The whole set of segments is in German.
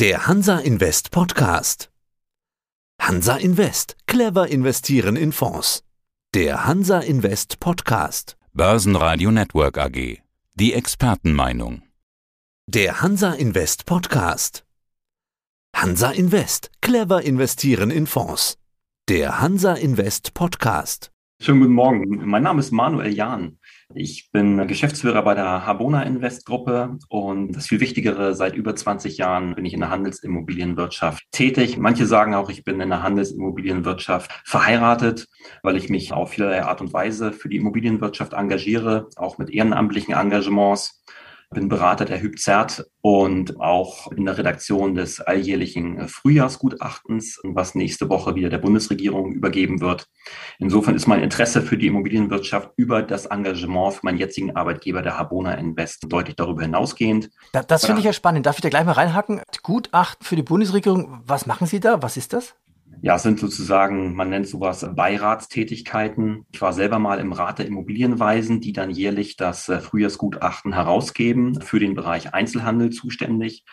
Der Hansa Invest Podcast. Hansa Invest. Clever investieren in Fonds. Der Hansa Invest Podcast. Börsenradio Network AG. Die Expertenmeinung. Der Hansa Invest Podcast. Hansa Invest. Clever investieren in Fonds. Der Hansa Invest Podcast. Schönen guten Morgen. Mein Name ist Manuel Jahn. Ich bin Geschäftsführer bei der Habona Invest Gruppe und das viel Wichtigere, seit über 20 Jahren bin ich in der Handelsimmobilienwirtschaft tätig. Manche sagen auch, ich bin in der Handelsimmobilienwirtschaft verheiratet, weil ich mich auf vielerlei Art und Weise für die Immobilienwirtschaft engagiere, auch mit ehrenamtlichen Engagements bin Berater der Hübzert und auch in der Redaktion des alljährlichen Frühjahrsgutachtens, was nächste Woche wieder der Bundesregierung übergeben wird. Insofern ist mein Interesse für die Immobilienwirtschaft über das Engagement für meinen jetzigen Arbeitgeber, der Habona Invest, deutlich darüber hinausgehend. Das, das finde ich ja spannend. Darf ich da gleich mal reinhacken? Gutachten für die Bundesregierung, was machen Sie da? Was ist das? Ja, es sind sozusagen, man nennt sowas Beiratstätigkeiten. Ich war selber mal im Rat der Immobilienweisen, die dann jährlich das äh, Frühjahrsgutachten herausgeben, für den Bereich Einzelhandel zuständig.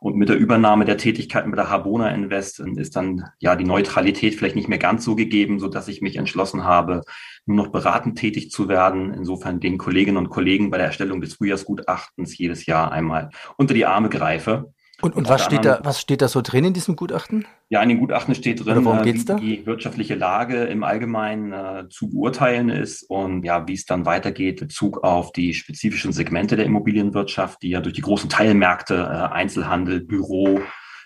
Und mit der Übernahme der Tätigkeiten bei der Habona Invest ist dann ja die Neutralität vielleicht nicht mehr ganz so gegeben, so dass ich mich entschlossen habe, nur noch beratend tätig zu werden. Insofern den Kolleginnen und Kollegen bei der Erstellung des Frühjahrsgutachtens jedes Jahr einmal unter die Arme greife. Und, und was, steht da, was steht da so drin in diesem Gutachten? Ja, in dem Gutachten steht drin, worum äh, wie da? die wirtschaftliche Lage im Allgemeinen äh, zu beurteilen ist und ja, wie es dann weitergeht in Bezug auf die spezifischen Segmente der Immobilienwirtschaft, die ja durch die großen Teilmärkte äh, Einzelhandel, Büro,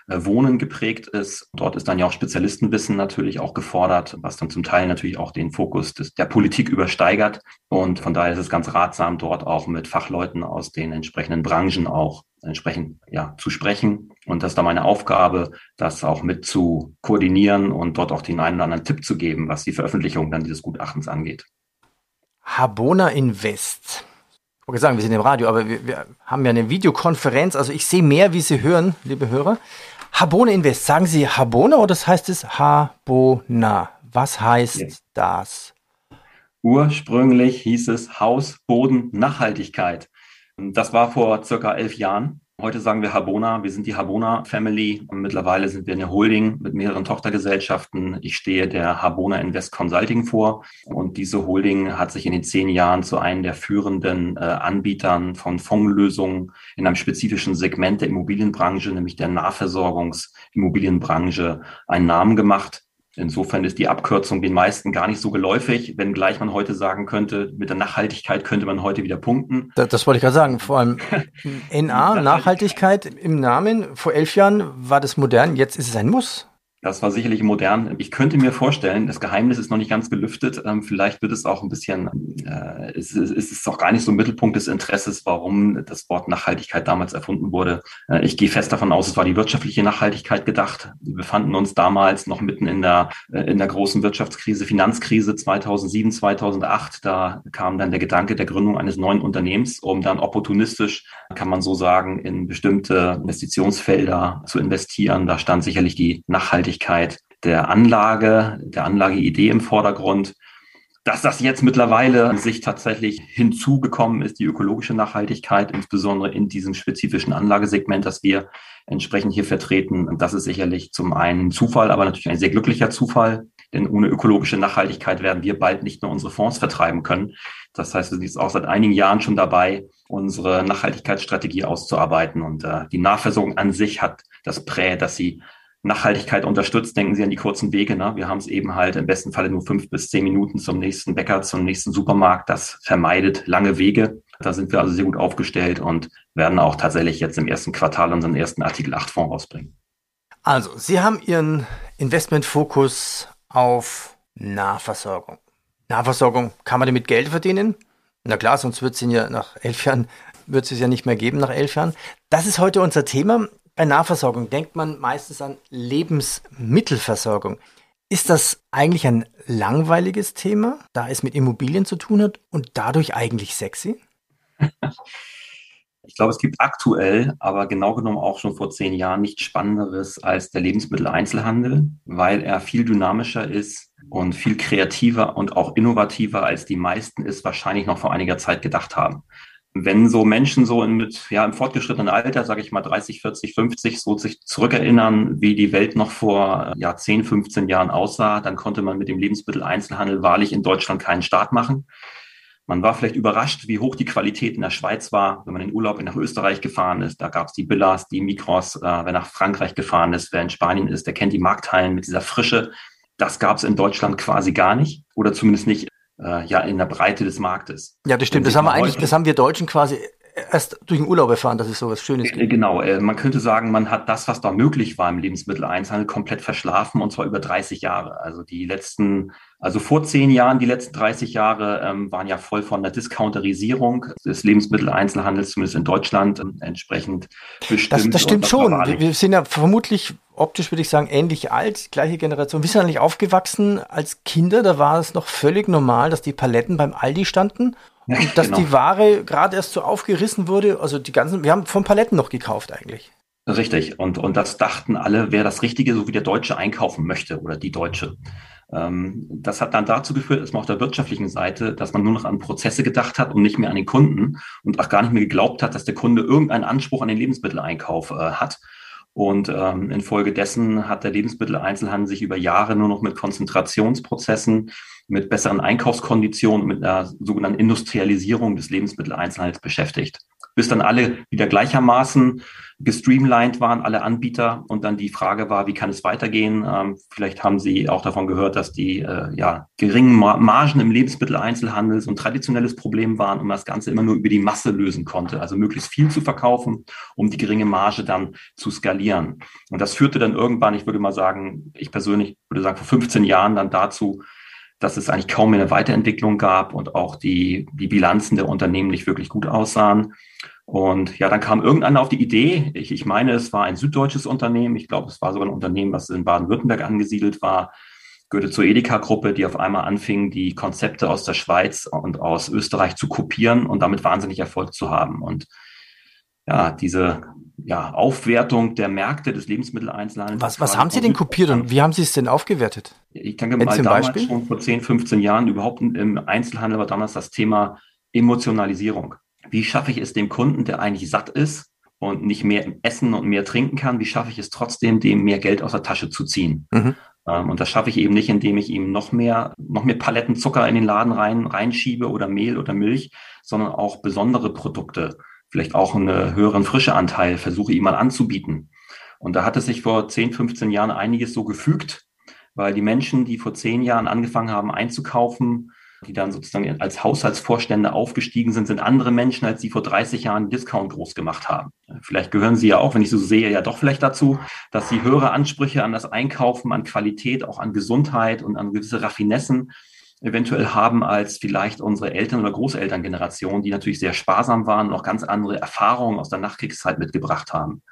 Wohnen geprägt ist. Dort ist dann ja auch Spezialistenwissen natürlich auch gefordert, was dann zum Teil natürlich auch den Fokus des, der Politik übersteigert. Und von daher ist es ganz ratsam, dort auch mit Fachleuten aus den entsprechenden Branchen auch entsprechend ja, zu sprechen. Und das ist dann meine Aufgabe, das auch mit zu koordinieren und dort auch den einen oder anderen Tipp zu geben, was die Veröffentlichung dann dieses Gutachtens angeht. Habona Invest. Ich wollte sagen, wir sind im Radio, aber wir, wir haben ja eine Videokonferenz. Also ich sehe mehr, wie Sie hören, liebe Hörer. Habona Invest. Sagen Sie Habona oder das heißt es Habona? Was heißt Ja. das? Ursprünglich hieß es Haus, Boden, Nachhaltigkeit. Das war vor circa elf Jahren. Heute sagen wir Habona. Wir sind die Habona Family und mittlerweile sind wir eine Holding mit mehreren Tochtergesellschaften. Ich stehe der Habona Invest Consulting vor und diese Holding hat sich in den zehn Jahren zu einem der führenden äh, Anbietern von Fondslösungen in einem spezifischen Segment der Immobilienbranche, nämlich der Nahversorgungsimmobilienbranche, einen Namen gemacht. Insofern ist die Abkürzung den meisten gar nicht so geläufig, wenngleich man heute sagen könnte, mit der Nachhaltigkeit könnte man heute wieder punkten. Das, das wollte ich gerade sagen. Vor allem NA, Nachhaltigkeit im Namen. Vor elf Jahren war das modern, jetzt ist es ein Muss. Das war sicherlich modern. Ich könnte mir vorstellen, das Geheimnis ist noch nicht ganz gelüftet. Ähm, vielleicht wird es auch ein bisschen, äh, es, es ist auch gar nicht so im Mittelpunkt des Interesses, warum das Wort Nachhaltigkeit damals erfunden wurde. Äh, ich gehe fest davon aus, es war die wirtschaftliche Nachhaltigkeit gedacht. Wir befanden uns damals noch mitten in der, äh, in der großen Wirtschaftskrise, Finanzkrise 2007, 2008. Da kam dann der Gedanke der Gründung eines neuen Unternehmens, um dann opportunistisch, kann man so sagen, in bestimmte Investitionsfelder zu investieren. Da stand sicherlich die Nachhaltigkeit der Anlage, der Anlageidee im Vordergrund. Dass das jetzt mittlerweile sich tatsächlich hinzugekommen ist, die ökologische Nachhaltigkeit, insbesondere in diesem spezifischen Anlagesegment, das wir entsprechend hier vertreten, das ist sicherlich zum einen Zufall, aber natürlich ein sehr glücklicher Zufall, denn ohne ökologische Nachhaltigkeit werden wir bald nicht mehr unsere Fonds vertreiben können. Das heißt, wir sind jetzt auch seit einigen Jahren schon dabei, unsere Nachhaltigkeitsstrategie auszuarbeiten und äh, die Nahversorgung an sich hat das Prä, dass sie Nachhaltigkeit unterstützt, denken Sie an die kurzen Wege. Ne? Wir haben es eben halt im besten Falle nur fünf bis zehn Minuten zum nächsten Bäcker, zum nächsten Supermarkt. Das vermeidet lange Wege. Da sind wir also sehr gut aufgestellt und werden auch tatsächlich jetzt im ersten Quartal unseren ersten Artikel 8 Fonds rausbringen. Also, Sie haben Ihren Investmentfokus auf Nahversorgung. Nahversorgung, kann man damit Geld verdienen? Na klar, sonst wird es ja nach elf Jahren, wird es ja nicht mehr geben nach elf Jahren. Das ist heute unser Thema. Bei Nahversorgung denkt man meistens an Lebensmittelversorgung. Ist das eigentlich ein langweiliges Thema, da es mit Immobilien zu tun hat und dadurch eigentlich sexy? Ich glaube, es gibt aktuell, aber genau genommen auch schon vor zehn Jahren nichts Spannenderes als der Lebensmitteleinzelhandel, weil er viel dynamischer ist und viel kreativer und auch innovativer als die meisten es wahrscheinlich noch vor einiger Zeit gedacht haben. Wenn so Menschen so in, mit, ja, im fortgeschrittenen Alter, sage ich mal 30, 40, 50, so sich zurückerinnern, wie die Welt noch vor äh, ja, 10, 15 Jahren aussah, dann konnte man mit dem Lebensmitteleinzelhandel wahrlich in Deutschland keinen Start machen. Man war vielleicht überrascht, wie hoch die Qualität in der Schweiz war, wenn man in Urlaub nach Österreich gefahren ist. Da gab es die Billas, die Mikros. Äh, wer nach Frankreich gefahren ist, wer in Spanien ist, der kennt die Markthallen mit dieser Frische. Das gab es in Deutschland quasi gar nicht oder zumindest nicht äh, ja in der Breite des Marktes. Ja, das stimmt. Das haben wir eigentlich, das haben wir Deutschen quasi erst durch den Urlaub erfahren, dass es sowas Schönes gibt. Genau, äh, man könnte sagen, man hat das, was da möglich war im Lebensmitteleinzelhandel, komplett verschlafen und zwar über 30 Jahre. Also die letzten, also vor zehn Jahren, die letzten 30 Jahre ähm, waren ja voll von der Discounterisierung des Lebensmitteleinzelhandels, zumindest in Deutschland, ähm, entsprechend bestimmt. Das, das stimmt schon. Wir, wir sind ja vermutlich optisch würde ich sagen, ähnlich alt, gleiche Generation. Wir sind eigentlich aufgewachsen als Kinder, da war es noch völlig normal, dass die Paletten beim Aldi standen und dass genau. die Ware gerade erst so aufgerissen wurde, also die ganzen, wir haben von Paletten noch gekauft eigentlich. Richtig. Und, und das dachten alle, wer das Richtige, so wie der Deutsche einkaufen möchte oder die Deutsche. Ähm, das hat dann dazu geführt, dass man auf der wirtschaftlichen Seite, dass man nur noch an Prozesse gedacht hat und nicht mehr an den Kunden und auch gar nicht mehr geglaubt hat, dass der Kunde irgendeinen Anspruch an den Lebensmitteleinkauf äh, hat. Und ähm, infolgedessen hat der Lebensmitteleinzelhandel sich über Jahre nur noch mit Konzentrationsprozessen mit besseren Einkaufskonditionen, mit einer sogenannten Industrialisierung des Lebensmitteleinzelhandels beschäftigt. Bis dann alle wieder gleichermaßen gestreamlined waren, alle Anbieter. Und dann die Frage war, wie kann es weitergehen? Ähm, vielleicht haben Sie auch davon gehört, dass die äh, ja, geringen Margen im Lebensmitteleinzelhandel so ein traditionelles Problem waren und man das Ganze immer nur über die Masse lösen konnte. Also möglichst viel zu verkaufen, um die geringe Marge dann zu skalieren. Und das führte dann irgendwann, ich würde mal sagen, ich persönlich würde sagen, vor 15 Jahren dann dazu, dass es eigentlich kaum mehr eine Weiterentwicklung gab und auch die, die Bilanzen der Unternehmen nicht wirklich gut aussahen. Und ja, dann kam irgendeiner auf die Idee, ich, ich meine, es war ein süddeutsches Unternehmen, ich glaube, es war sogar ein Unternehmen, was in Baden-Württemberg angesiedelt war, gehörte zur Edeka-Gruppe, die auf einmal anfing, die Konzepte aus der Schweiz und aus Österreich zu kopieren und damit wahnsinnig Erfolg zu haben. Und ja, diese ja, Aufwertung der Märkte des Lebensmitteleinzelhandels. Was, was haben Sie denn kopiert und wie haben Sie es denn aufgewertet? Ich denke mal, damals Beispiel? schon vor 10, 15 Jahren überhaupt im Einzelhandel war damals das Thema Emotionalisierung. Wie schaffe ich es dem Kunden, der eigentlich satt ist und nicht mehr essen und mehr trinken kann, wie schaffe ich es trotzdem, dem mehr Geld aus der Tasche zu ziehen? Mhm. Ähm, und das schaffe ich eben nicht, indem ich ihm noch mehr, noch mehr Paletten Zucker in den Laden rein, reinschiebe oder Mehl oder Milch, sondern auch besondere Produkte vielleicht auch einen höheren Frischeanteil versuche ihm mal anzubieten. Und da hat es sich vor 10, 15 Jahren einiges so gefügt, weil die Menschen, die vor zehn Jahren angefangen haben einzukaufen, die dann sozusagen als Haushaltsvorstände aufgestiegen sind, sind andere Menschen, als die vor 30 Jahren Discount groß gemacht haben. Vielleicht gehören sie ja auch, wenn ich so sehe, ja doch vielleicht dazu, dass sie höhere Ansprüche an das Einkaufen, an Qualität, auch an Gesundheit und an gewisse Raffinessen eventuell haben als vielleicht unsere Eltern- oder Großelterngeneration, die natürlich sehr sparsam waren und auch ganz andere Erfahrungen aus der Nachkriegszeit mitgebracht haben.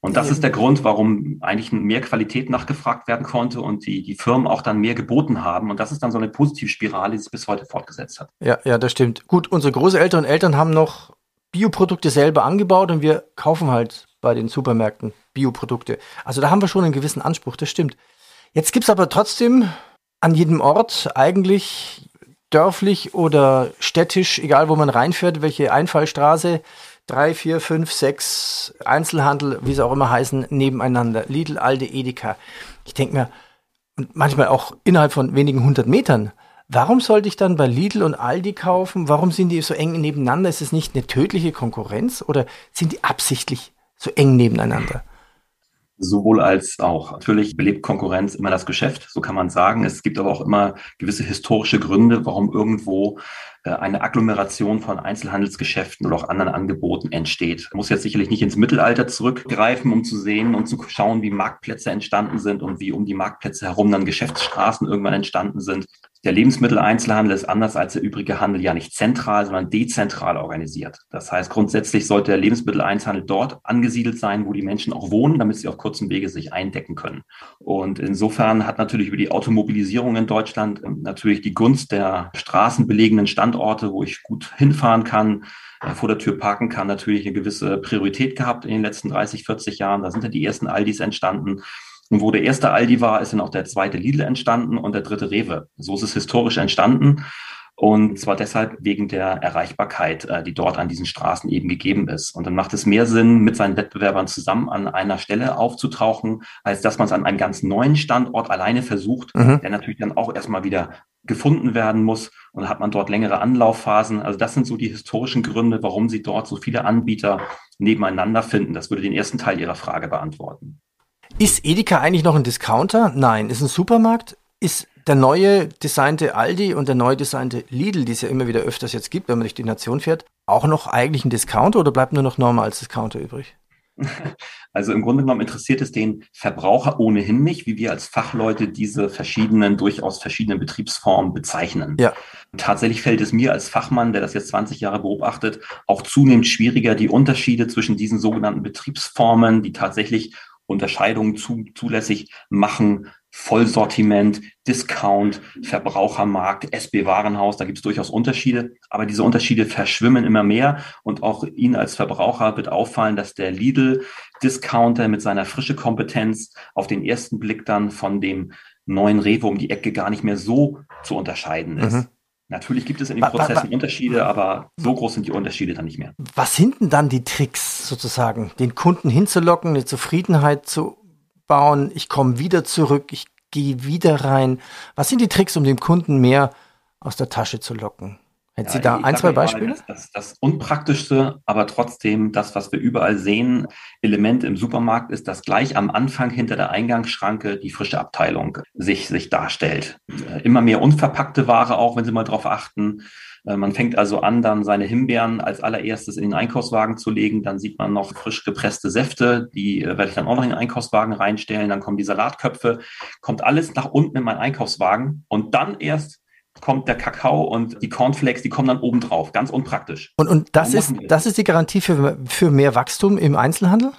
Und das ist der Grund, warum eigentlich mehr Qualität nachgefragt werden konnte und die, die Firmen auch dann mehr geboten haben. Und das ist dann so eine Positivspirale, die sich bis heute fortgesetzt hat. Ja, ja, das stimmt. Gut, unsere Großeltern und Eltern haben noch Bioprodukte selber angebaut und wir kaufen halt bei den Supermärkten Bioprodukte. Also da haben wir schon einen gewissen Anspruch, das stimmt. Jetzt gibt es aber trotzdem an jedem Ort eigentlich dörflich oder städtisch, egal wo man reinfährt, welche Einfallstraße, drei, vier, fünf, sechs Einzelhandel, wie sie auch immer heißen, nebeneinander. Lidl, Alde, Edeka. Ich denke mir, und manchmal auch innerhalb von wenigen hundert Metern, warum sollte ich dann bei Lidl und Aldi kaufen? Warum sind die so eng nebeneinander? Ist es nicht eine tödliche Konkurrenz oder sind die absichtlich so eng nebeneinander? Sowohl als auch. Natürlich belebt Konkurrenz immer das Geschäft, so kann man sagen. Es gibt aber auch immer gewisse historische Gründe, warum irgendwo äh, eine Agglomeration von Einzelhandelsgeschäften oder auch anderen Angeboten entsteht. Man muss jetzt sicherlich nicht ins Mittelalter zurückgreifen, um zu sehen und zu schauen, wie Marktplätze entstanden sind und wie um die Marktplätze herum dann Geschäftsstraßen irgendwann entstanden sind. Der Lebensmitteleinzelhandel ist anders als der übrige Handel ja nicht zentral, sondern dezentral organisiert. Das heißt, grundsätzlich sollte der Lebensmitteleinzelhandel dort angesiedelt sein, wo die Menschen auch wohnen, damit sie auf kurzem Wege sich eindecken können. Und insofern hat natürlich über die Automobilisierung in Deutschland ähm, natürlich die Gunst der straßenbelegenen Standorte, wo ich gut hinfahren kann, äh, vor der Tür parken kann, natürlich eine gewisse Priorität gehabt in den letzten 30, 40 Jahren. Da sind ja die ersten Aldis entstanden. Und wo der erste Aldi war, ist dann auch der zweite Lidl entstanden und der dritte Rewe. So ist es historisch entstanden. Und zwar deshalb wegen der Erreichbarkeit, äh, die dort an diesen Straßen eben gegeben ist. Und dann macht es mehr Sinn, mit seinen Wettbewerbern zusammen an einer Stelle aufzutauchen, als dass man es an einem ganz neuen Standort alleine versucht, mhm. der natürlich dann auch erstmal wieder gefunden werden muss. Und hat man dort längere Anlaufphasen. Also das sind so die historischen Gründe, warum Sie dort so viele Anbieter nebeneinander finden. Das würde den ersten Teil Ihrer Frage beantworten. Ist Edeka eigentlich noch ein Discounter? Nein. Ist ein Supermarkt? Ist der neue designte Aldi und der neu designte Lidl, die es ja immer wieder öfters jetzt gibt, wenn man durch die Nation fährt, auch noch eigentlich ein Discounter oder bleibt nur noch Norma als Discounter übrig? Also im Grunde genommen interessiert es den Verbraucher ohnehin nicht, wie wir als Fachleute diese verschiedenen, durchaus verschiedenen Betriebsformen bezeichnen. Ja. Tatsächlich fällt es mir als Fachmann, der das jetzt 20 Jahre beobachtet, auch zunehmend schwieriger, die Unterschiede zwischen diesen sogenannten Betriebsformen, die tatsächlich Unterscheidungen zu, zulässig machen, Vollsortiment, Discount, Verbrauchermarkt, SB-Warenhaus, da gibt es durchaus Unterschiede, aber diese Unterschiede verschwimmen immer mehr und auch Ihnen als Verbraucher wird auffallen, dass der Lidl-Discounter mit seiner frische Kompetenz auf den ersten Blick dann von dem neuen Rewe um die Ecke gar nicht mehr so zu unterscheiden ist. Mhm. Natürlich gibt es in den Prozessen Unterschiede, aber so groß sind die Unterschiede dann nicht mehr. Was sind denn dann die Tricks sozusagen, den Kunden hinzulocken, eine Zufriedenheit zu bauen, ich komme wieder zurück, ich gehe wieder rein. Was sind die Tricks, um dem Kunden mehr aus der Tasche zu locken? Hätten ja, Sie da ein, zwei Beispiele? Mal, das, das, unpraktischste, aber trotzdem das, was wir überall sehen, Element im Supermarkt ist, dass gleich am Anfang hinter der Eingangsschranke die frische Abteilung sich, sich darstellt. Äh, immer mehr unverpackte Ware auch, wenn Sie mal drauf achten. Äh, man fängt also an, dann seine Himbeeren als allererstes in den Einkaufswagen zu legen. Dann sieht man noch frisch gepresste Säfte, die äh, werde ich dann auch noch in den Einkaufswagen reinstellen. Dann kommen die Salatköpfe, kommt alles nach unten in meinen Einkaufswagen und dann erst kommt der Kakao und die Cornflakes, die kommen dann oben drauf. Ganz unpraktisch. Und, und das, ist, das ist die Garantie für, für mehr Wachstum im Einzelhandel?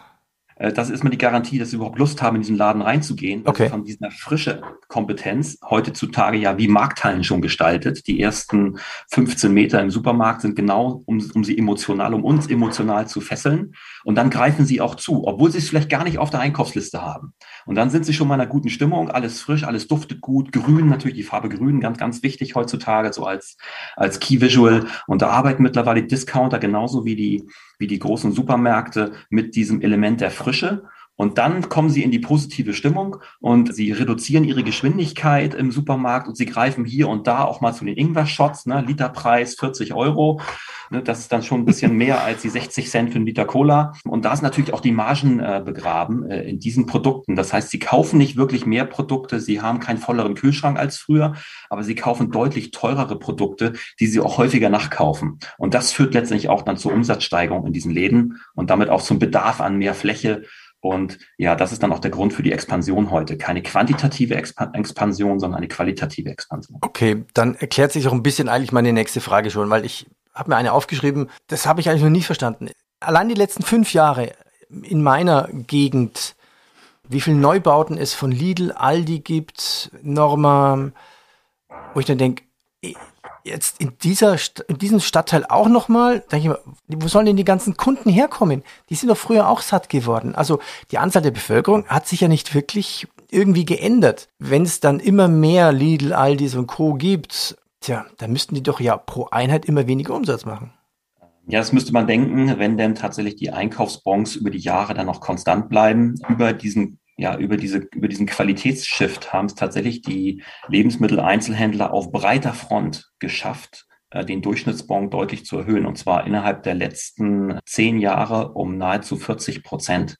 Äh, das ist mal die Garantie, dass sie überhaupt Lust haben, in diesen Laden reinzugehen. Okay. Von dieser frische Kompetenz heutzutage ja wie Markthallen schon gestaltet. Die ersten 15 Meter im Supermarkt sind genau, um, um sie emotional, um uns emotional zu fesseln. Und dann greifen sie auch zu, obwohl sie es vielleicht gar nicht auf der Einkaufsliste haben. Und dann sind sie schon mal in einer guten Stimmung, alles frisch, alles duftet gut, grün, natürlich die Farbe grün, ganz, ganz wichtig heutzutage, so als, als Key Visual. Und da arbeiten mittlerweile Discounter genauso wie die, wie die großen Supermärkte mit diesem Element der Frische. Und dann kommen sie in die positive Stimmung und sie reduzieren ihre Geschwindigkeit im Supermarkt und sie greifen hier und da auch mal zu den Ingwer-Shots, ne, Literpreis 40 Euro. Ne, das ist dann schon ein bisschen mehr als die 60 Cent für einen Liter Cola. Und da ist natürlich auch die Margen äh, begraben äh, in diesen Produkten. Das heißt, sie kaufen nicht wirklich mehr Produkte, sie haben keinen volleren Kühlschrank als früher, aber sie kaufen deutlich teurere Produkte, die sie auch häufiger nachkaufen. Und das führt letztendlich auch dann zur Umsatzsteigerung in diesen Läden und damit auch zum Bedarf an mehr Fläche und ja, das ist dann auch der Grund für die Expansion heute. Keine quantitative Expansion, sondern eine qualitative Expansion. Okay, dann erklärt sich auch ein bisschen eigentlich meine nächste Frage schon, weil ich habe mir eine aufgeschrieben, das habe ich eigentlich noch nie verstanden. Allein die letzten fünf Jahre in meiner Gegend, wie viele Neubauten es von Lidl, Aldi gibt, Norma, wo ich dann denke, jetzt in dieser in diesem Stadtteil auch nochmal, denke ich mal, wo sollen denn die ganzen Kunden herkommen? Die sind doch früher auch satt geworden. Also die Anzahl der Bevölkerung hat sich ja nicht wirklich irgendwie geändert. Wenn es dann immer mehr Lidl, Aldis und Co. gibt, tja, dann müssten die doch ja pro Einheit immer weniger Umsatz machen. Ja, das müsste man denken, wenn denn tatsächlich die Einkaufsbons über die Jahre dann noch konstant bleiben, über diesen ja, über, diese, über diesen Qualitätsshift haben es tatsächlich die Lebensmitteleinzelhändler auf breiter Front geschafft, äh, den Durchschnittsbon deutlich zu erhöhen. Und zwar innerhalb der letzten zehn Jahre um nahezu 40 Prozent.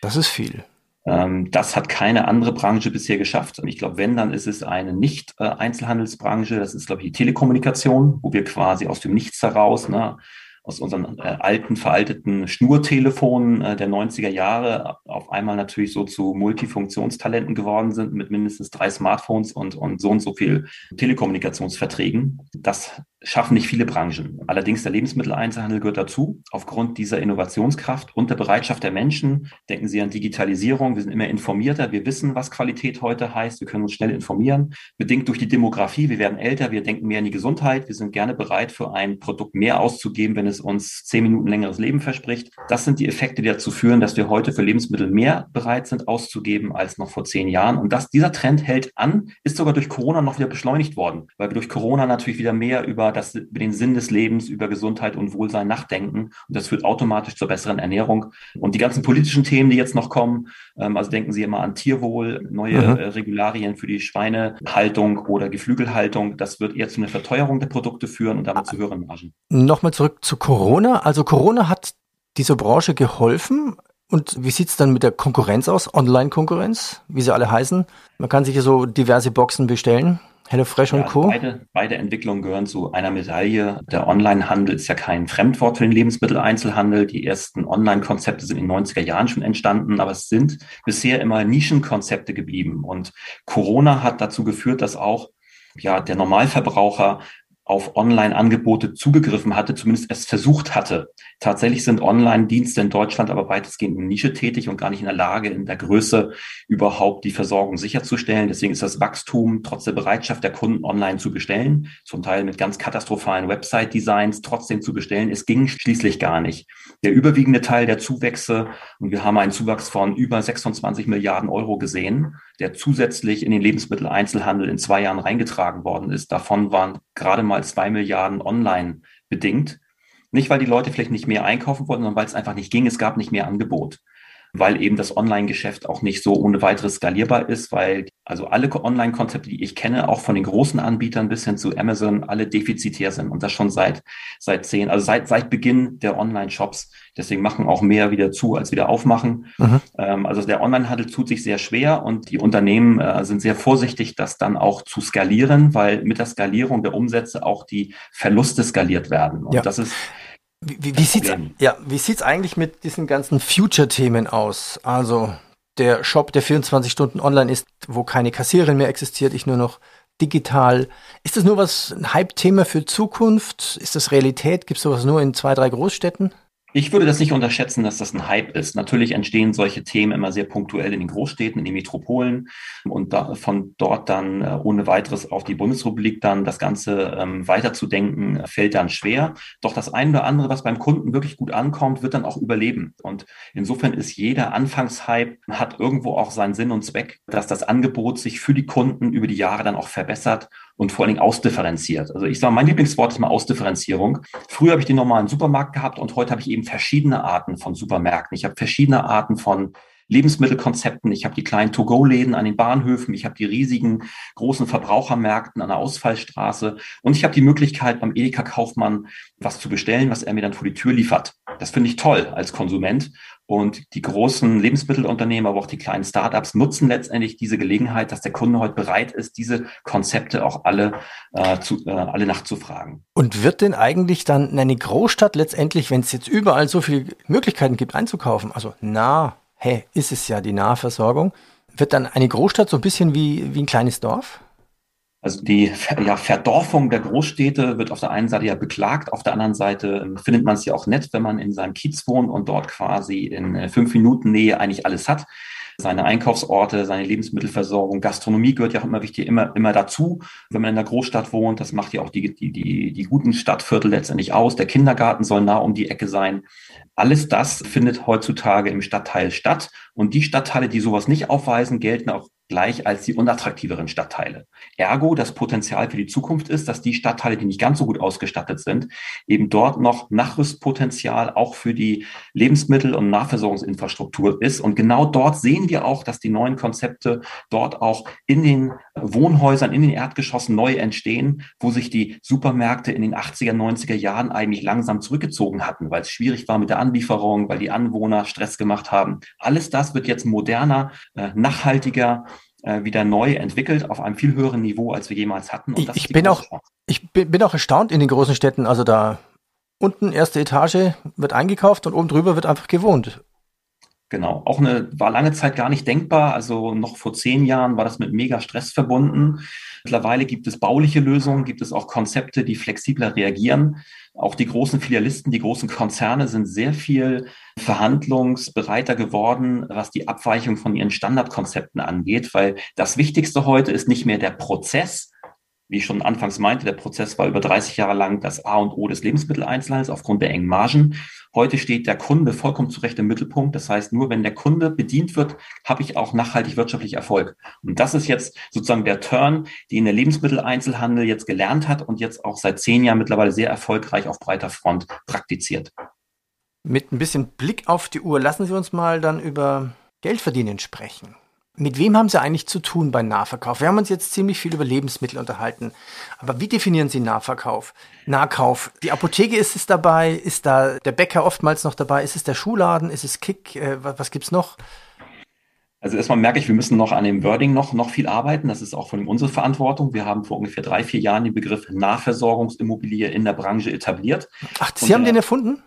Das ist viel. Ähm, das hat keine andere Branche bisher geschafft. Und ich glaube, wenn, dann ist es eine Nicht-Einzelhandelsbranche. Das ist, glaube ich, die Telekommunikation, wo wir quasi aus dem Nichts heraus ne, aus unseren äh, alten, veralteten Schnurtelefonen äh, der 90er Jahre auf einmal natürlich so zu Multifunktionstalenten geworden sind mit mindestens drei Smartphones und, und so und so viel Telekommunikationsverträgen. Das schaffen nicht viele Branchen. Allerdings der Lebensmitteleinzelhandel gehört dazu. Aufgrund dieser Innovationskraft und der Bereitschaft der Menschen denken Sie an Digitalisierung. Wir sind immer informierter. Wir wissen, was Qualität heute heißt. Wir können uns schnell informieren. Bedingt durch die Demografie. Wir werden älter. Wir denken mehr an die Gesundheit. Wir sind gerne bereit, für ein Produkt mehr auszugeben, wenn es uns zehn Minuten längeres Leben verspricht. Das sind die Effekte, die dazu führen, dass wir heute für Lebensmittel mehr bereit sind auszugeben als noch vor zehn Jahren. Und dass dieser Trend hält an, ist sogar durch Corona noch wieder beschleunigt worden, weil wir durch Corona natürlich wieder mehr über, das, über den Sinn des Lebens, über Gesundheit und Wohlsein nachdenken. Und das führt automatisch zur besseren Ernährung. Und die ganzen politischen Themen, die jetzt noch kommen, ähm, also denken Sie immer an Tierwohl, neue mhm. äh, Regularien für die Schweinehaltung oder Geflügelhaltung, das wird eher zu einer Verteuerung der Produkte führen und damit zu höheren Margen. Nochmal zurück zu Corona. Also Corona hat dieser Branche geholfen. Und wie sieht es dann mit der Konkurrenz aus? Online-Konkurrenz, wie sie alle heißen. Man kann sich ja so diverse Boxen bestellen. HelloFresh ja, und Co. Beide, beide Entwicklungen gehören zu einer Medaille. Der Online-Handel ist ja kein Fremdwort für den Lebensmitteleinzelhandel. Die ersten Online-Konzepte sind in den 90er Jahren schon entstanden, aber es sind bisher immer Nischenkonzepte geblieben. Und Corona hat dazu geführt, dass auch ja, der Normalverbraucher auf Online-Angebote zugegriffen hatte, zumindest es versucht hatte. Tatsächlich sind Online-Dienste in Deutschland aber weitestgehend in Nische tätig und gar nicht in der Lage, in der Größe überhaupt die Versorgung sicherzustellen. Deswegen ist das Wachstum trotz der Bereitschaft der Kunden online zu bestellen, zum Teil mit ganz katastrophalen Website-Designs trotzdem zu bestellen. Es ging schließlich gar nicht. Der überwiegende Teil der Zuwächse, und wir haben einen Zuwachs von über 26 Milliarden Euro gesehen, der zusätzlich in den Lebensmitteleinzelhandel in zwei Jahren reingetragen worden ist. Davon waren gerade mal zwei Milliarden online bedingt. Nicht, weil die Leute vielleicht nicht mehr einkaufen wollten, sondern weil es einfach nicht ging. Es gab nicht mehr Angebot weil eben das Online-Geschäft auch nicht so ohne weiteres skalierbar ist, weil also alle Online-Konzepte, die ich kenne, auch von den großen Anbietern bis hin zu Amazon, alle defizitär sind und das schon seit seit zehn, also seit seit Beginn der Online-Shops. Deswegen machen auch mehr wieder zu als wieder aufmachen. Mhm. Ähm, also der Online-Handel tut sich sehr schwer und die Unternehmen äh, sind sehr vorsichtig, das dann auch zu skalieren, weil mit der Skalierung der Umsätze auch die Verluste skaliert werden. Und ja. das ist wie, wie, sieht's, ja, wie sieht's eigentlich mit diesen ganzen Future-Themen aus? Also der Shop, der 24 Stunden online ist, wo keine Kassiererin mehr existiert, ich nur noch digital. Ist das nur was, ein Hype-Thema für Zukunft? Ist das Realität? Gibt es sowas nur in zwei, drei Großstädten? Ich würde das nicht unterschätzen, dass das ein Hype ist. Natürlich entstehen solche Themen immer sehr punktuell in den Großstädten, in den Metropolen und da, von dort dann äh, ohne weiteres auf die Bundesrepublik dann das Ganze ähm, weiterzudenken, fällt dann schwer. Doch das eine oder andere, was beim Kunden wirklich gut ankommt, wird dann auch überleben. Und insofern ist jeder Anfangshype hat irgendwo auch seinen Sinn und Zweck, dass das Angebot sich für die Kunden über die Jahre dann auch verbessert und vor allen Dingen ausdifferenziert. Also ich sage, mein Lieblingswort ist mal Ausdifferenzierung. Früher habe ich den normalen Supermarkt gehabt und heute habe ich eben verschiedene Arten von Supermärkten. Ich habe verschiedene Arten von Lebensmittelkonzepten. Ich habe die kleinen To-Go-Läden an den Bahnhöfen. Ich habe die riesigen großen Verbrauchermärkten an der Ausfallstraße. Und ich habe die Möglichkeit, beim Edeka-Kaufmann was zu bestellen, was er mir dann vor die Tür liefert. Das finde ich toll als Konsument. Und die großen Lebensmittelunternehmen, aber auch die kleinen Startups nutzen letztendlich diese Gelegenheit, dass der Kunde heute bereit ist, diese Konzepte auch alle, äh, zu, äh, alle nachzufragen. Und wird denn eigentlich dann eine Großstadt letztendlich, wenn es jetzt überall so viele Möglichkeiten gibt einzukaufen, also nah, hä, ist es ja die Nahversorgung, wird dann eine Großstadt so ein bisschen wie, wie ein kleines Dorf? Also die ja, Verdorfung der Großstädte wird auf der einen Seite ja beklagt, auf der anderen Seite ähm, findet man es ja auch nett, wenn man in seinem Kiez wohnt und dort quasi in äh, fünf Minuten Nähe eigentlich alles hat. Seine Einkaufsorte, seine Lebensmittelversorgung, Gastronomie gehört ja auch immer wichtig, immer, immer dazu, wenn man in der Großstadt wohnt. Das macht ja auch die, die, die, die guten Stadtviertel letztendlich aus. Der Kindergarten soll nah um die Ecke sein. Alles das findet heutzutage im Stadtteil statt. Und die Stadtteile, die sowas nicht aufweisen, gelten auch gleich als die unattraktiveren Stadtteile. Ergo, das Potenzial für die Zukunft ist, dass die Stadtteile, die nicht ganz so gut ausgestattet sind, eben dort noch Nachrüstpotenzial auch für die Lebensmittel- und Nahversorgungsinfrastruktur ist. Und genau dort sehen wir auch, dass die neuen Konzepte dort auch in den Wohnhäusern, in den Erdgeschossen neu entstehen, wo sich die Supermärkte in den 80er, 90er Jahren eigentlich langsam zurückgezogen hatten, weil es schwierig war mit der Anlieferung, weil die Anwohner Stress gemacht haben. Alles das wird jetzt moderner, äh, nachhaltiger, äh, wieder neu entwickelt auf einem viel höheren Niveau, als wir jemals hatten. ich, ich bin auch, ich bin, bin auch erstaunt in den großen Städten. Also da unten erste Etage wird eingekauft und oben drüber wird einfach gewohnt. Genau, auch eine war lange Zeit gar nicht denkbar. Also noch vor zehn Jahren war das mit mega Stress verbunden. Mittlerweile gibt es bauliche Lösungen, gibt es auch Konzepte, die flexibler reagieren. Auch die großen Filialisten, die großen Konzerne sind sehr viel verhandlungsbereiter geworden, was die Abweichung von ihren Standardkonzepten angeht, weil das Wichtigste heute ist nicht mehr der Prozess, wie ich schon anfangs meinte, der Prozess war über 30 Jahre lang das A und O des Lebensmitteleinzelhandels aufgrund der engen Margen. Heute steht der Kunde vollkommen zu Recht im Mittelpunkt. Das heißt, nur wenn der Kunde bedient wird, habe ich auch nachhaltig wirtschaftlich Erfolg. Und das ist jetzt sozusagen der Turn, den der Lebensmitteleinzelhandel jetzt gelernt hat und jetzt auch seit zehn Jahren mittlerweile sehr erfolgreich auf breiter Front praktiziert. Mit ein bisschen Blick auf die Uhr lassen Sie uns mal dann über Geldverdienen sprechen. Mit wem haben Sie eigentlich zu tun beim Nahverkauf? Wir haben uns jetzt ziemlich viel über Lebensmittel unterhalten. Aber wie definieren Sie Nahverkauf? Nahkauf. Die Apotheke ist es dabei? Ist da der Bäcker oftmals noch dabei? Ist es der Schuhladen? Ist es Kick? Äh, was, was gibt's noch? Also erstmal merke ich, wir müssen noch an dem Wording noch, noch viel arbeiten. Das ist auch von unsere Verantwortung. Wir haben vor ungefähr drei, vier Jahren den Begriff Nahversorgungsimmobilie in der Branche etabliert. Ach, Sie Und haben den erfunden?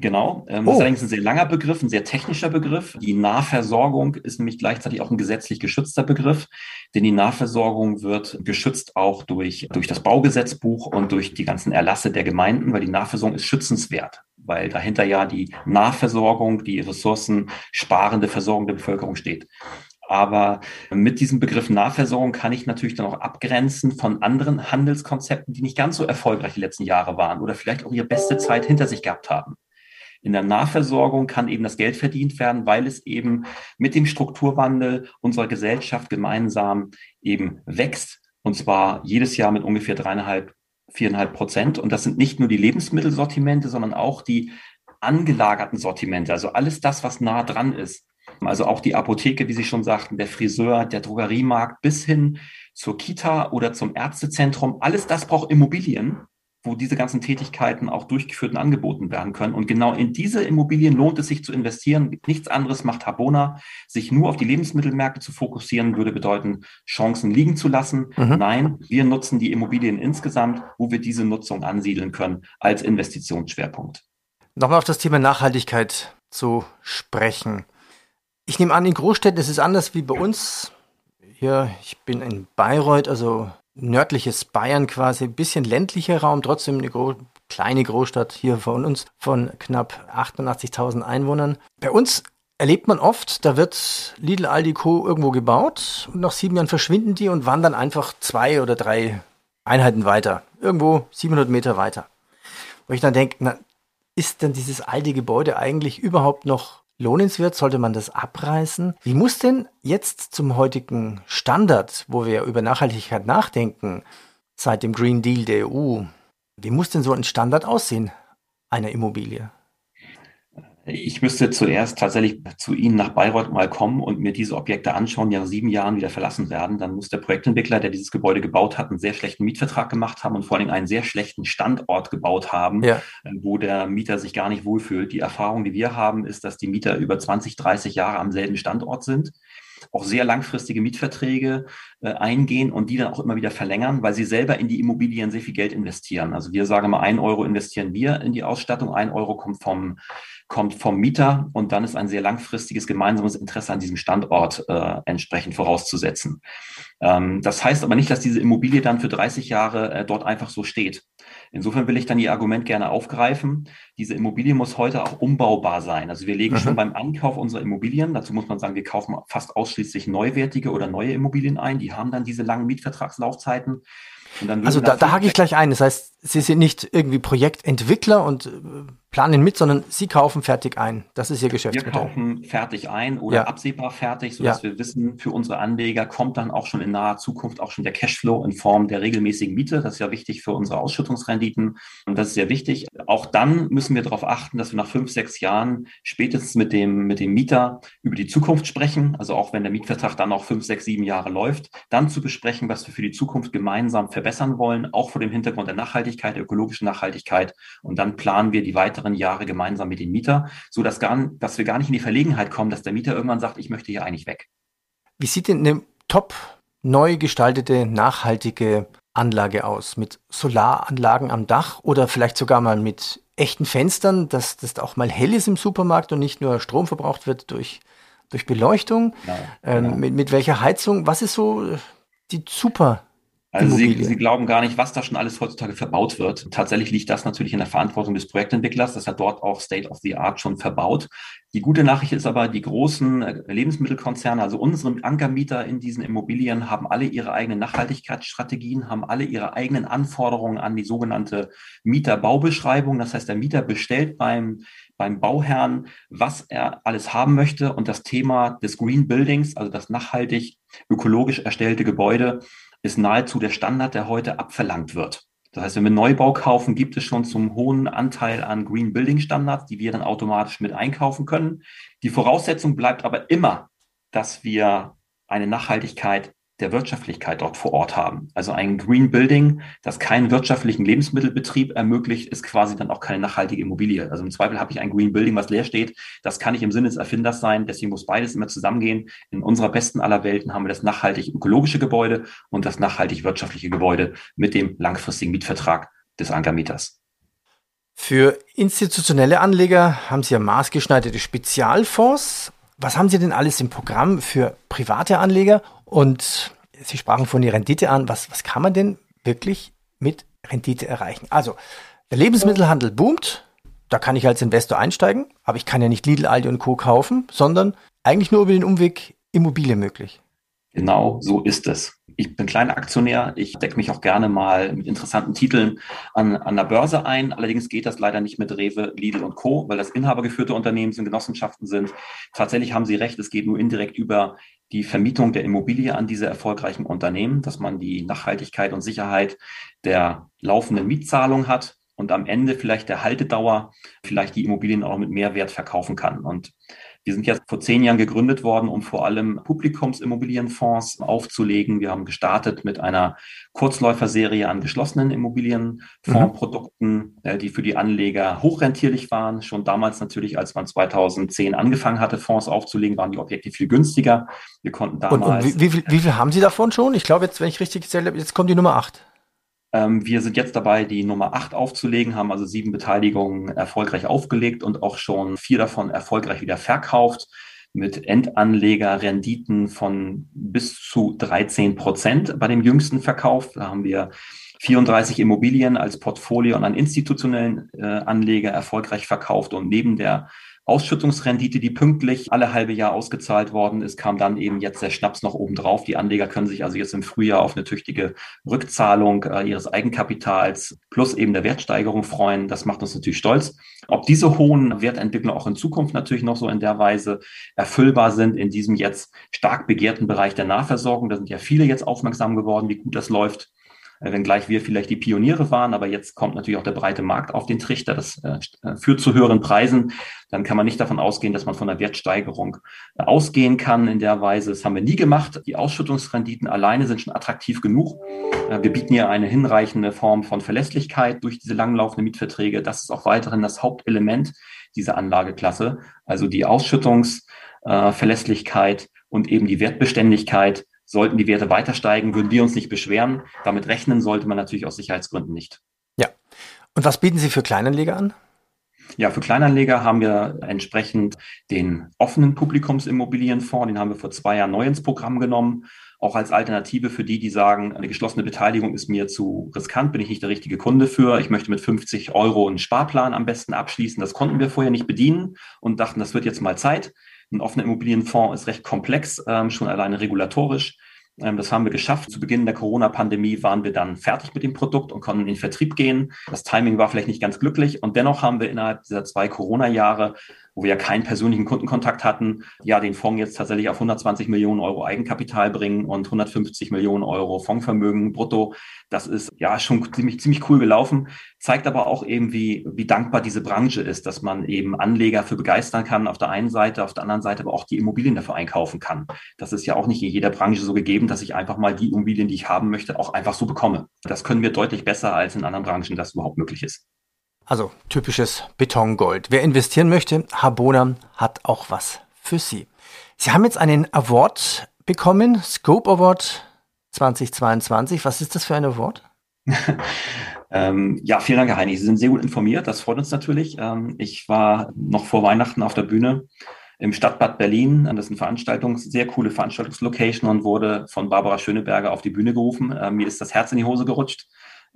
Genau. Ähm, oh. Das ist allerdings ein sehr langer Begriff, ein sehr technischer Begriff. Die Nahversorgung ist nämlich gleichzeitig auch ein gesetzlich geschützter Begriff, denn die Nahversorgung wird geschützt auch durch, durch das Baugesetzbuch und durch die ganzen Erlasse der Gemeinden, weil die Nahversorgung ist schützenswert, weil dahinter ja die Nahversorgung, die ressourcensparende Versorgung der Bevölkerung steht. Aber mit diesem Begriff Nahversorgung kann ich natürlich dann auch abgrenzen von anderen Handelskonzepten, die nicht ganz so erfolgreich die letzten Jahre waren oder vielleicht auch ihre beste Zeit hinter sich gehabt haben. In der Nahversorgung kann eben das Geld verdient werden, weil es eben mit dem Strukturwandel unserer Gesellschaft gemeinsam eben wächst. Und zwar jedes Jahr mit ungefähr dreieinhalb, viereinhalb Prozent. Und das sind nicht nur die Lebensmittelsortimente, sondern auch die angelagerten Sortimente. Also alles das, was nah dran ist. Also auch die Apotheke, wie Sie schon sagten, der Friseur, der Drogeriemarkt bis hin zur Kita oder zum Ärztezentrum. Alles das braucht Immobilien wo diese ganzen Tätigkeiten auch durchgeführt und angeboten werden können. Und genau in diese Immobilien lohnt es sich zu investieren. Nichts anderes macht Habona. Sich nur auf die Lebensmittelmärkte zu fokussieren, würde bedeuten, Chancen liegen zu lassen. Mhm. Nein, wir nutzen die Immobilien insgesamt, wo wir diese Nutzung ansiedeln können, als Investitionsschwerpunkt. Nochmal auf das Thema Nachhaltigkeit zu sprechen. Ich nehme an, in Großstädten ist es anders wie bei uns. Hier, ich bin in Bayreuth, also nördliches Bayern quasi, ein bisschen ländlicher Raum, trotzdem eine gro kleine Großstadt hier von uns von knapp 88.000 Einwohnern. Bei uns erlebt man oft, da wird Lidl, Aldi, Co. irgendwo gebaut und nach sieben Jahren verschwinden die und wandern einfach zwei oder drei Einheiten weiter. Irgendwo 700 Meter weiter. Wo ich dann denke, ist denn dieses alte Gebäude eigentlich überhaupt noch lohnenswert? Sollte man das abreißen? Wie muss denn jetzt zum heutigen Standard, wo wir über Nachhaltigkeit nachdenken, seit dem Green Deal der EU, wie muss denn so ein Standard aussehen einer Immobilie? Ich müsste zuerst tatsächlich zu Ihnen nach Bayreuth mal kommen und mir diese Objekte anschauen, die nach sieben Jahren wieder verlassen werden. Dann muss der Projektentwickler, der dieses Gebäude gebaut hat, einen sehr schlechten Mietvertrag gemacht haben und vor allem einen sehr schlechten Standort gebaut haben, ja. Äh, wo der Mieter sich gar nicht wohlfühlt. Die Erfahrung, die wir haben, ist, dass die Mieter über 20, 30 Jahre am selben Standort sind auch sehr langfristige Mietverträge äh, eingehen und die dann auch immer wieder verlängern, weil sie selber in die Immobilien sehr viel Geld investieren. Also wir sagen mal, ein Euro investieren wir in die Ausstattung, ein Euro kommt vom kommt vom Mieter und dann ist ein sehr langfristiges gemeinsames Interesse an diesem Standort äh, entsprechend vorauszusetzen. Ähm, das heißt aber nicht, dass diese Immobilie dann für 30 Jahre äh, dort einfach so steht. Insofern will ich dann Ihr Argument gerne aufgreifen. Diese Immobilie muss heute auch umbaubar sein. Also wir legen mhm. schon beim Ankauf unserer Immobilien, dazu muss man sagen, wir kaufen fast ausschließlich neuwertige oder neue Immobilien ein. Die haben dann diese langen Mietvertragslaufzeiten also da, da hake ich gleich ein. Das heißt, Sie sind nicht irgendwie Projektentwickler und planen mit, sondern Sie kaufen fertig ein. Das ist Ihr Geschäftsmodell. Wir kaufen fertig ein oder ja. absehbar fertig, sodass ja. wir wissen, für unsere Anleger kommt dann auch schon in naher Zukunft auch schon der Cashflow in Form der regelmäßigen Miete. Das ist ja wichtig für unsere Ausschüttungsrenditen. Und das ist sehr wichtig. Auch dann müssen wir darauf achten, dass wir nach fünf, sechs Jahren spätestens mit dem, mit dem Mieter über die Zukunft sprechen. Also auch wenn der Mietvertrag dann noch fünf, sechs, sieben Jahre läuft, dann zu besprechen, was wir für die Zukunft gemeinsam verbessern wollen, auch vor dem Hintergrund der Nachhaltigkeit, der ökologischen Nachhaltigkeit. Und dann planen wir die weiteren Jahre gemeinsam mit dem Mieter, so dass, gar, dass wir gar nicht in die Verlegenheit kommen, dass der Mieter irgendwann sagt, ich möchte hier eigentlich weg. Wie sieht denn eine top neu gestaltete, nachhaltige Anlage aus? Mit Solaranlagen am Dach oder vielleicht sogar mal mit echten Fenstern, dass das auch mal hell ist im Supermarkt und nicht nur Strom verbraucht wird durch, durch Beleuchtung? Genau, ähm, genau. Mit, mit welcher Heizung? Was ist so die super Also Sie, Sie, glauben gar nicht, was da schon alles heutzutage verbaut wird. Tatsächlich liegt das natürlich in der Verantwortung des Projektentwicklers. Das hat dort auch State of the Art schon verbaut. Die gute Nachricht ist aber, die großen äh, Lebensmittelkonzerne, also unsere Ankermieter in diesen Immobilien, haben alle ihre eigenen Nachhaltigkeitsstrategien, haben alle ihre eigenen Anforderungen an die sogenannte Mieterbaubeschreibung. Das heißt, der Mieter bestellt beim beim Bauherrn, was er alles haben möchte. Und das Thema des Green Buildings, also das nachhaltig ökologisch erstellte Gebäude, ist nahezu der Standard, der heute abverlangt wird. Das heißt, wenn wir Neubau kaufen, gibt es schon zum hohen Anteil an Green Building Standards, die wir dann automatisch mit einkaufen können. Die Voraussetzung bleibt aber immer, dass wir eine Nachhaltigkeit der Wirtschaftlichkeit dort vor Ort haben. Also ein Green Building, das keinen wirtschaftlichen Lebensmittelbetrieb ermöglicht, ist quasi dann auch keine nachhaltige Immobilie. Also im Zweifel habe ich ein Green Building, was leer steht. Das kann nicht im Sinne des Erfinders sein. Deswegen muss beides immer zusammengehen. In unserer besten aller Welten haben wir das nachhaltig ökologische Gebäude und das nachhaltig wirtschaftliche Gebäude mit dem langfristigen Mietvertrag des Ankermieters. Für institutionelle Anleger haben Sie ja maßgeschneiderte Spezialfonds. Was haben Sie denn alles im Programm für private Anleger? Und Sie sprachen von der Rendite an. Was, was kann man denn wirklich mit Rendite erreichen? Also, der Lebensmittelhandel boomt. Da kann ich als Investor einsteigen, aber ich kann ja nicht Lidl, Aldi und Co. kaufen, sondern eigentlich nur über den Umweg Immobilie möglich. Genau so ist es. Ich bin kleiner Aktionär. Ich decke mich auch gerne mal mit interessanten Titeln an, an der Börse ein. Allerdings geht das leider nicht mit Rewe, Lidl und Co., weil das inhabergeführte Unternehmen sind, Genossenschaften sind. Tatsächlich haben Sie recht, es geht nur indirekt über die Vermietung der Immobilie an diese erfolgreichen Unternehmen, dass man die Nachhaltigkeit und Sicherheit der laufenden Mietzahlung hat und am Ende vielleicht der Haltedauer vielleicht die Immobilien auch mit Mehrwert verkaufen kann. Und wir sind jetzt vor zehn Jahren gegründet worden, um vor allem Publikumsimmobilienfonds aufzulegen. Wir haben gestartet mit einer Kurzläuferserie an geschlossenen Immobilienfondsprodukten, mhm. Die für die Anleger hochrentierlich waren. Schon damals natürlich, als man 2010 angefangen hatte, Fonds aufzulegen, waren die Objekte viel günstiger. Wir konnten damals. Und, und wie, wie, viel, wie viel haben Sie davon schon? Ich glaube, jetzt, wenn ich richtig gezählt habe, jetzt kommt die Nummer acht. Ähm, wir sind jetzt dabei, die Nummer 8 aufzulegen, haben also sieben Beteiligungen erfolgreich aufgelegt und auch schon vier davon erfolgreich wieder verkauft mit Endanlegerrenditen von bis zu 13 Prozent bei dem jüngsten Verkauf. Da haben wir 34 Immobilien als Portfolio an einen institutionellen äh, Anleger erfolgreich verkauft und neben der Ausschüttungsrendite, die pünktlich alle halbe Jahr ausgezahlt worden ist, kam dann eben jetzt der Schnaps noch oben drauf. Die Anleger können sich also jetzt im Frühjahr auf eine tüchtige Rückzahlung äh, ihres Eigenkapitals plus eben der Wertsteigerung freuen. Das macht uns natürlich stolz. Ob diese hohen Wertentwicklungen auch in Zukunft natürlich noch so in der Weise erfüllbar sind in diesem jetzt stark begehrten Bereich der Nahversorgung, da sind ja viele jetzt aufmerksam geworden, wie gut das läuft wenngleich wir vielleicht die Pioniere waren, aber jetzt kommt natürlich auch der breite Markt auf den Trichter. Das äh, äh, führt zu höheren Preisen. Dann kann man nicht davon ausgehen, dass man von einer Wertsteigerung äh, ausgehen kann in der Weise. Das haben wir nie gemacht. Die Ausschüttungsrenditen alleine sind schon attraktiv genug. Äh, wir bieten ja eine hinreichende Form von Verlässlichkeit durch diese langlaufenden Mietverträge. Das ist auch weiterhin das Hauptelement dieser Anlageklasse. Also die Ausschüttungsverlässlichkeit äh, und eben die Wertbeständigkeit Sollten die Werte weiter steigen, würden wir uns nicht beschweren. Damit rechnen sollte man natürlich aus Sicherheitsgründen nicht. Ja. Und was bieten Sie für Kleinanleger an? Ja, für Kleinanleger haben wir entsprechend den offenen Publikumsimmobilienfonds, den haben wir vor zwei Jahren neu ins Programm genommen. Auch als Alternative für die, die sagen, eine geschlossene Beteiligung ist mir zu riskant, bin ich nicht der richtige Kunde für. Ich möchte mit 50 Euro einen Sparplan am besten abschließen. Das konnten wir vorher nicht bedienen und dachten, das wird jetzt mal Zeit. Ein offener Immobilienfonds ist recht komplex, ähm, schon alleine regulatorisch. Ähm, das haben wir geschafft. Zu Beginn der Corona-Pandemie waren wir dann fertig mit dem Produkt und konnten in den Vertrieb gehen. Das Timing war vielleicht nicht ganz glücklich. Und dennoch haben wir innerhalb dieser zwei Corona-Jahre wo wir ja keinen persönlichen Kundenkontakt hatten, ja, den Fonds jetzt tatsächlich auf 120 Millionen Euro Eigenkapital bringen und 150 Millionen Euro Fondsvermögen brutto. Das ist ja schon ziemlich, ziemlich cool gelaufen, zeigt aber auch eben, wie, wie dankbar diese Branche ist, dass man eben Anleger für begeistern kann auf der einen Seite, auf der anderen Seite aber auch die Immobilien dafür einkaufen kann. Das ist ja auch nicht in jeder Branche so gegeben, dass ich einfach mal die Immobilien, die ich haben möchte, auch einfach so bekomme. Das können wir deutlich besser als in anderen Branchen, das überhaupt möglich ist. Also typisches Betongold. Wer investieren möchte, Habona hat auch was für Sie. Sie haben jetzt einen Award bekommen, Scope Award 2022. Was ist das für ein Award? ähm, ja, vielen Dank, Herr Heini. Sie sind sehr gut informiert. Das freut uns natürlich. Ähm, ich war noch vor Weihnachten auf der Bühne im Stadtbad Berlin. Das ist eine Veranstaltung, sehr coole Veranstaltungslocation und wurde von Barbara Schöneberger auf die Bühne gerufen. Äh, mir ist das Herz in die Hose gerutscht.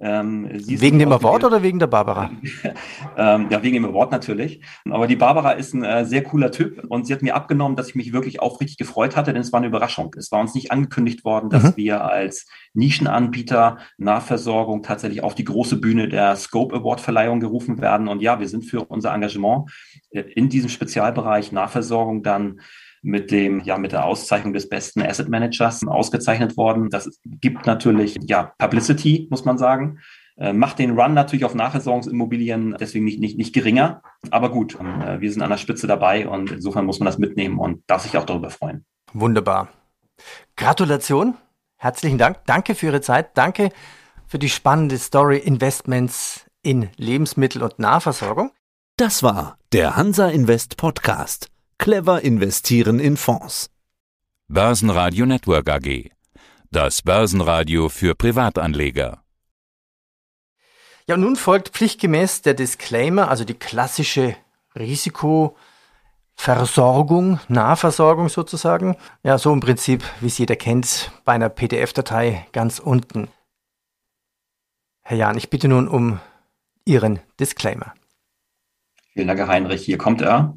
Ähm, wegen dem Award oder wegen der Barbara? ähm, ja, wegen dem Award natürlich. Aber die Barbara ist ein äh, sehr cooler Typ und sie hat mir abgenommen, dass ich mich wirklich aufrichtig gefreut hatte, denn es war eine Überraschung. Es war uns nicht angekündigt worden, dass mhm. wir als Nischenanbieter Nahversorgung tatsächlich auf die große Bühne der Scope Award Verleihung gerufen werden. Und ja, wir sind für unser Engagement äh, in diesem Spezialbereich Nahversorgung dann mit dem, ja, mit der Auszeichnung des besten Asset Managers ausgezeichnet worden. Das gibt natürlich, ja, Publicity, muss man sagen. Äh, macht den Run natürlich auf Nachversorgungsimmobilien deswegen nicht, nicht, nicht geringer. Aber gut, äh, wir sind an der Spitze dabei und insofern muss man das mitnehmen und darf sich auch darüber freuen. Wunderbar. Gratulation. Herzlichen Dank. Danke für Ihre Zeit. Danke für die spannende Story Investments in Lebensmittel- und Nahversorgung. Das war der Hansa Invest Podcast. Clever investieren in Fonds. Börsenradio Network AG. Das Börsenradio für Privatanleger. Ja, und nun folgt pflichtgemäß der Disclaimer, also die klassische Risikoversorgung, Nahversorgung sozusagen. Ja, so im Prinzip, wie es jeder kennt, bei einer PDF-Datei ganz unten. Herr Jahn, ich bitte nun um Ihren Disclaimer. Vielen Dank, Herr Heinrich. Hier kommt er.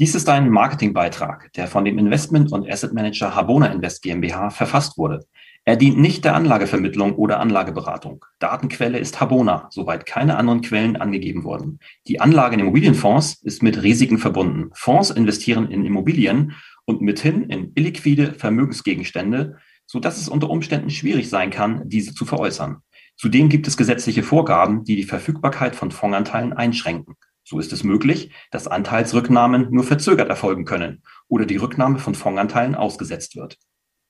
Dies ist ein Marketingbeitrag, der von dem Investment- und Asset Manager Habona Invest GmbH verfasst wurde. Er dient nicht der Anlagevermittlung oder Anlageberatung. Datenquelle ist Habona, soweit keine anderen Quellen angegeben wurden. Die Anlage in Immobilienfonds ist mit Risiken verbunden. Fonds investieren in Immobilien und mithin in illiquide Vermögensgegenstände, so dass es unter Umständen schwierig sein kann, diese zu veräußern. Zudem gibt es gesetzliche Vorgaben, die die Verfügbarkeit von Fondsanteilen einschränken. So ist es möglich, dass Anteilsrücknahmen nur verzögert erfolgen können oder die Rücknahme von Fondsanteilen ausgesetzt wird.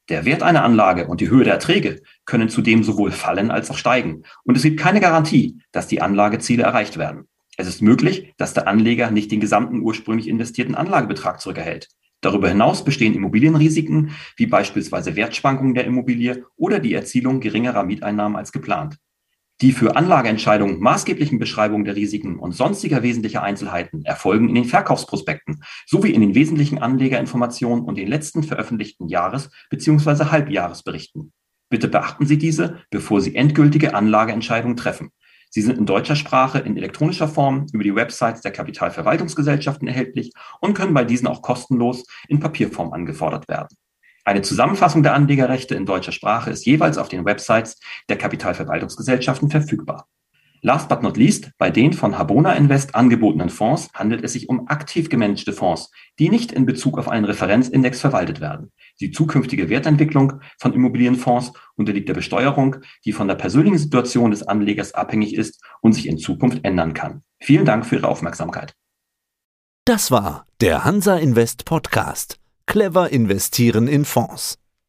Der Wert einer Anlage und die Höhe der Erträge können zudem sowohl fallen als auch steigen. Und es gibt keine Garantie, dass die Anlageziele erreicht werden. Es ist möglich, dass der Anleger nicht den gesamten ursprünglich investierten Anlagebetrag zurückerhält. Darüber hinaus bestehen Immobilienrisiken, wie beispielsweise Wertschwankungen der Immobilie oder die Erzielung geringerer Mieteinnahmen als geplant. Die für Anlageentscheidungen maßgeblichen Beschreibungen der Risiken und sonstiger wesentlicher Einzelheiten erfolgen in den Verkaufsprospekten sowie in den wesentlichen Anlegerinformationen und den letzten veröffentlichten Jahres- bzw. Halbjahresberichten. Bitte beachten Sie diese, bevor Sie endgültige Anlageentscheidungen treffen. Sie sind in deutscher Sprache in elektronischer Form über die Websites der Kapitalverwaltungsgesellschaften erhältlich und können bei diesen auch kostenlos in Papierform angefordert werden. Eine Zusammenfassung der Anlegerrechte in deutscher Sprache ist jeweils auf den Websites der Kapitalverwaltungsgesellschaften verfügbar. Last but not least, bei den von Habona Invest angebotenen Fonds handelt es sich um aktiv gemanagte Fonds, die nicht in Bezug auf einen Referenzindex verwaltet werden. Die zukünftige Wertentwicklung von Immobilienfonds unterliegt der Besteuerung, die von der persönlichen Situation des Anlegers abhängig ist und sich in Zukunft ändern kann. Vielen Dank für Ihre Aufmerksamkeit. Das war der Hansa Invest Podcast. Clever investieren in Fonds.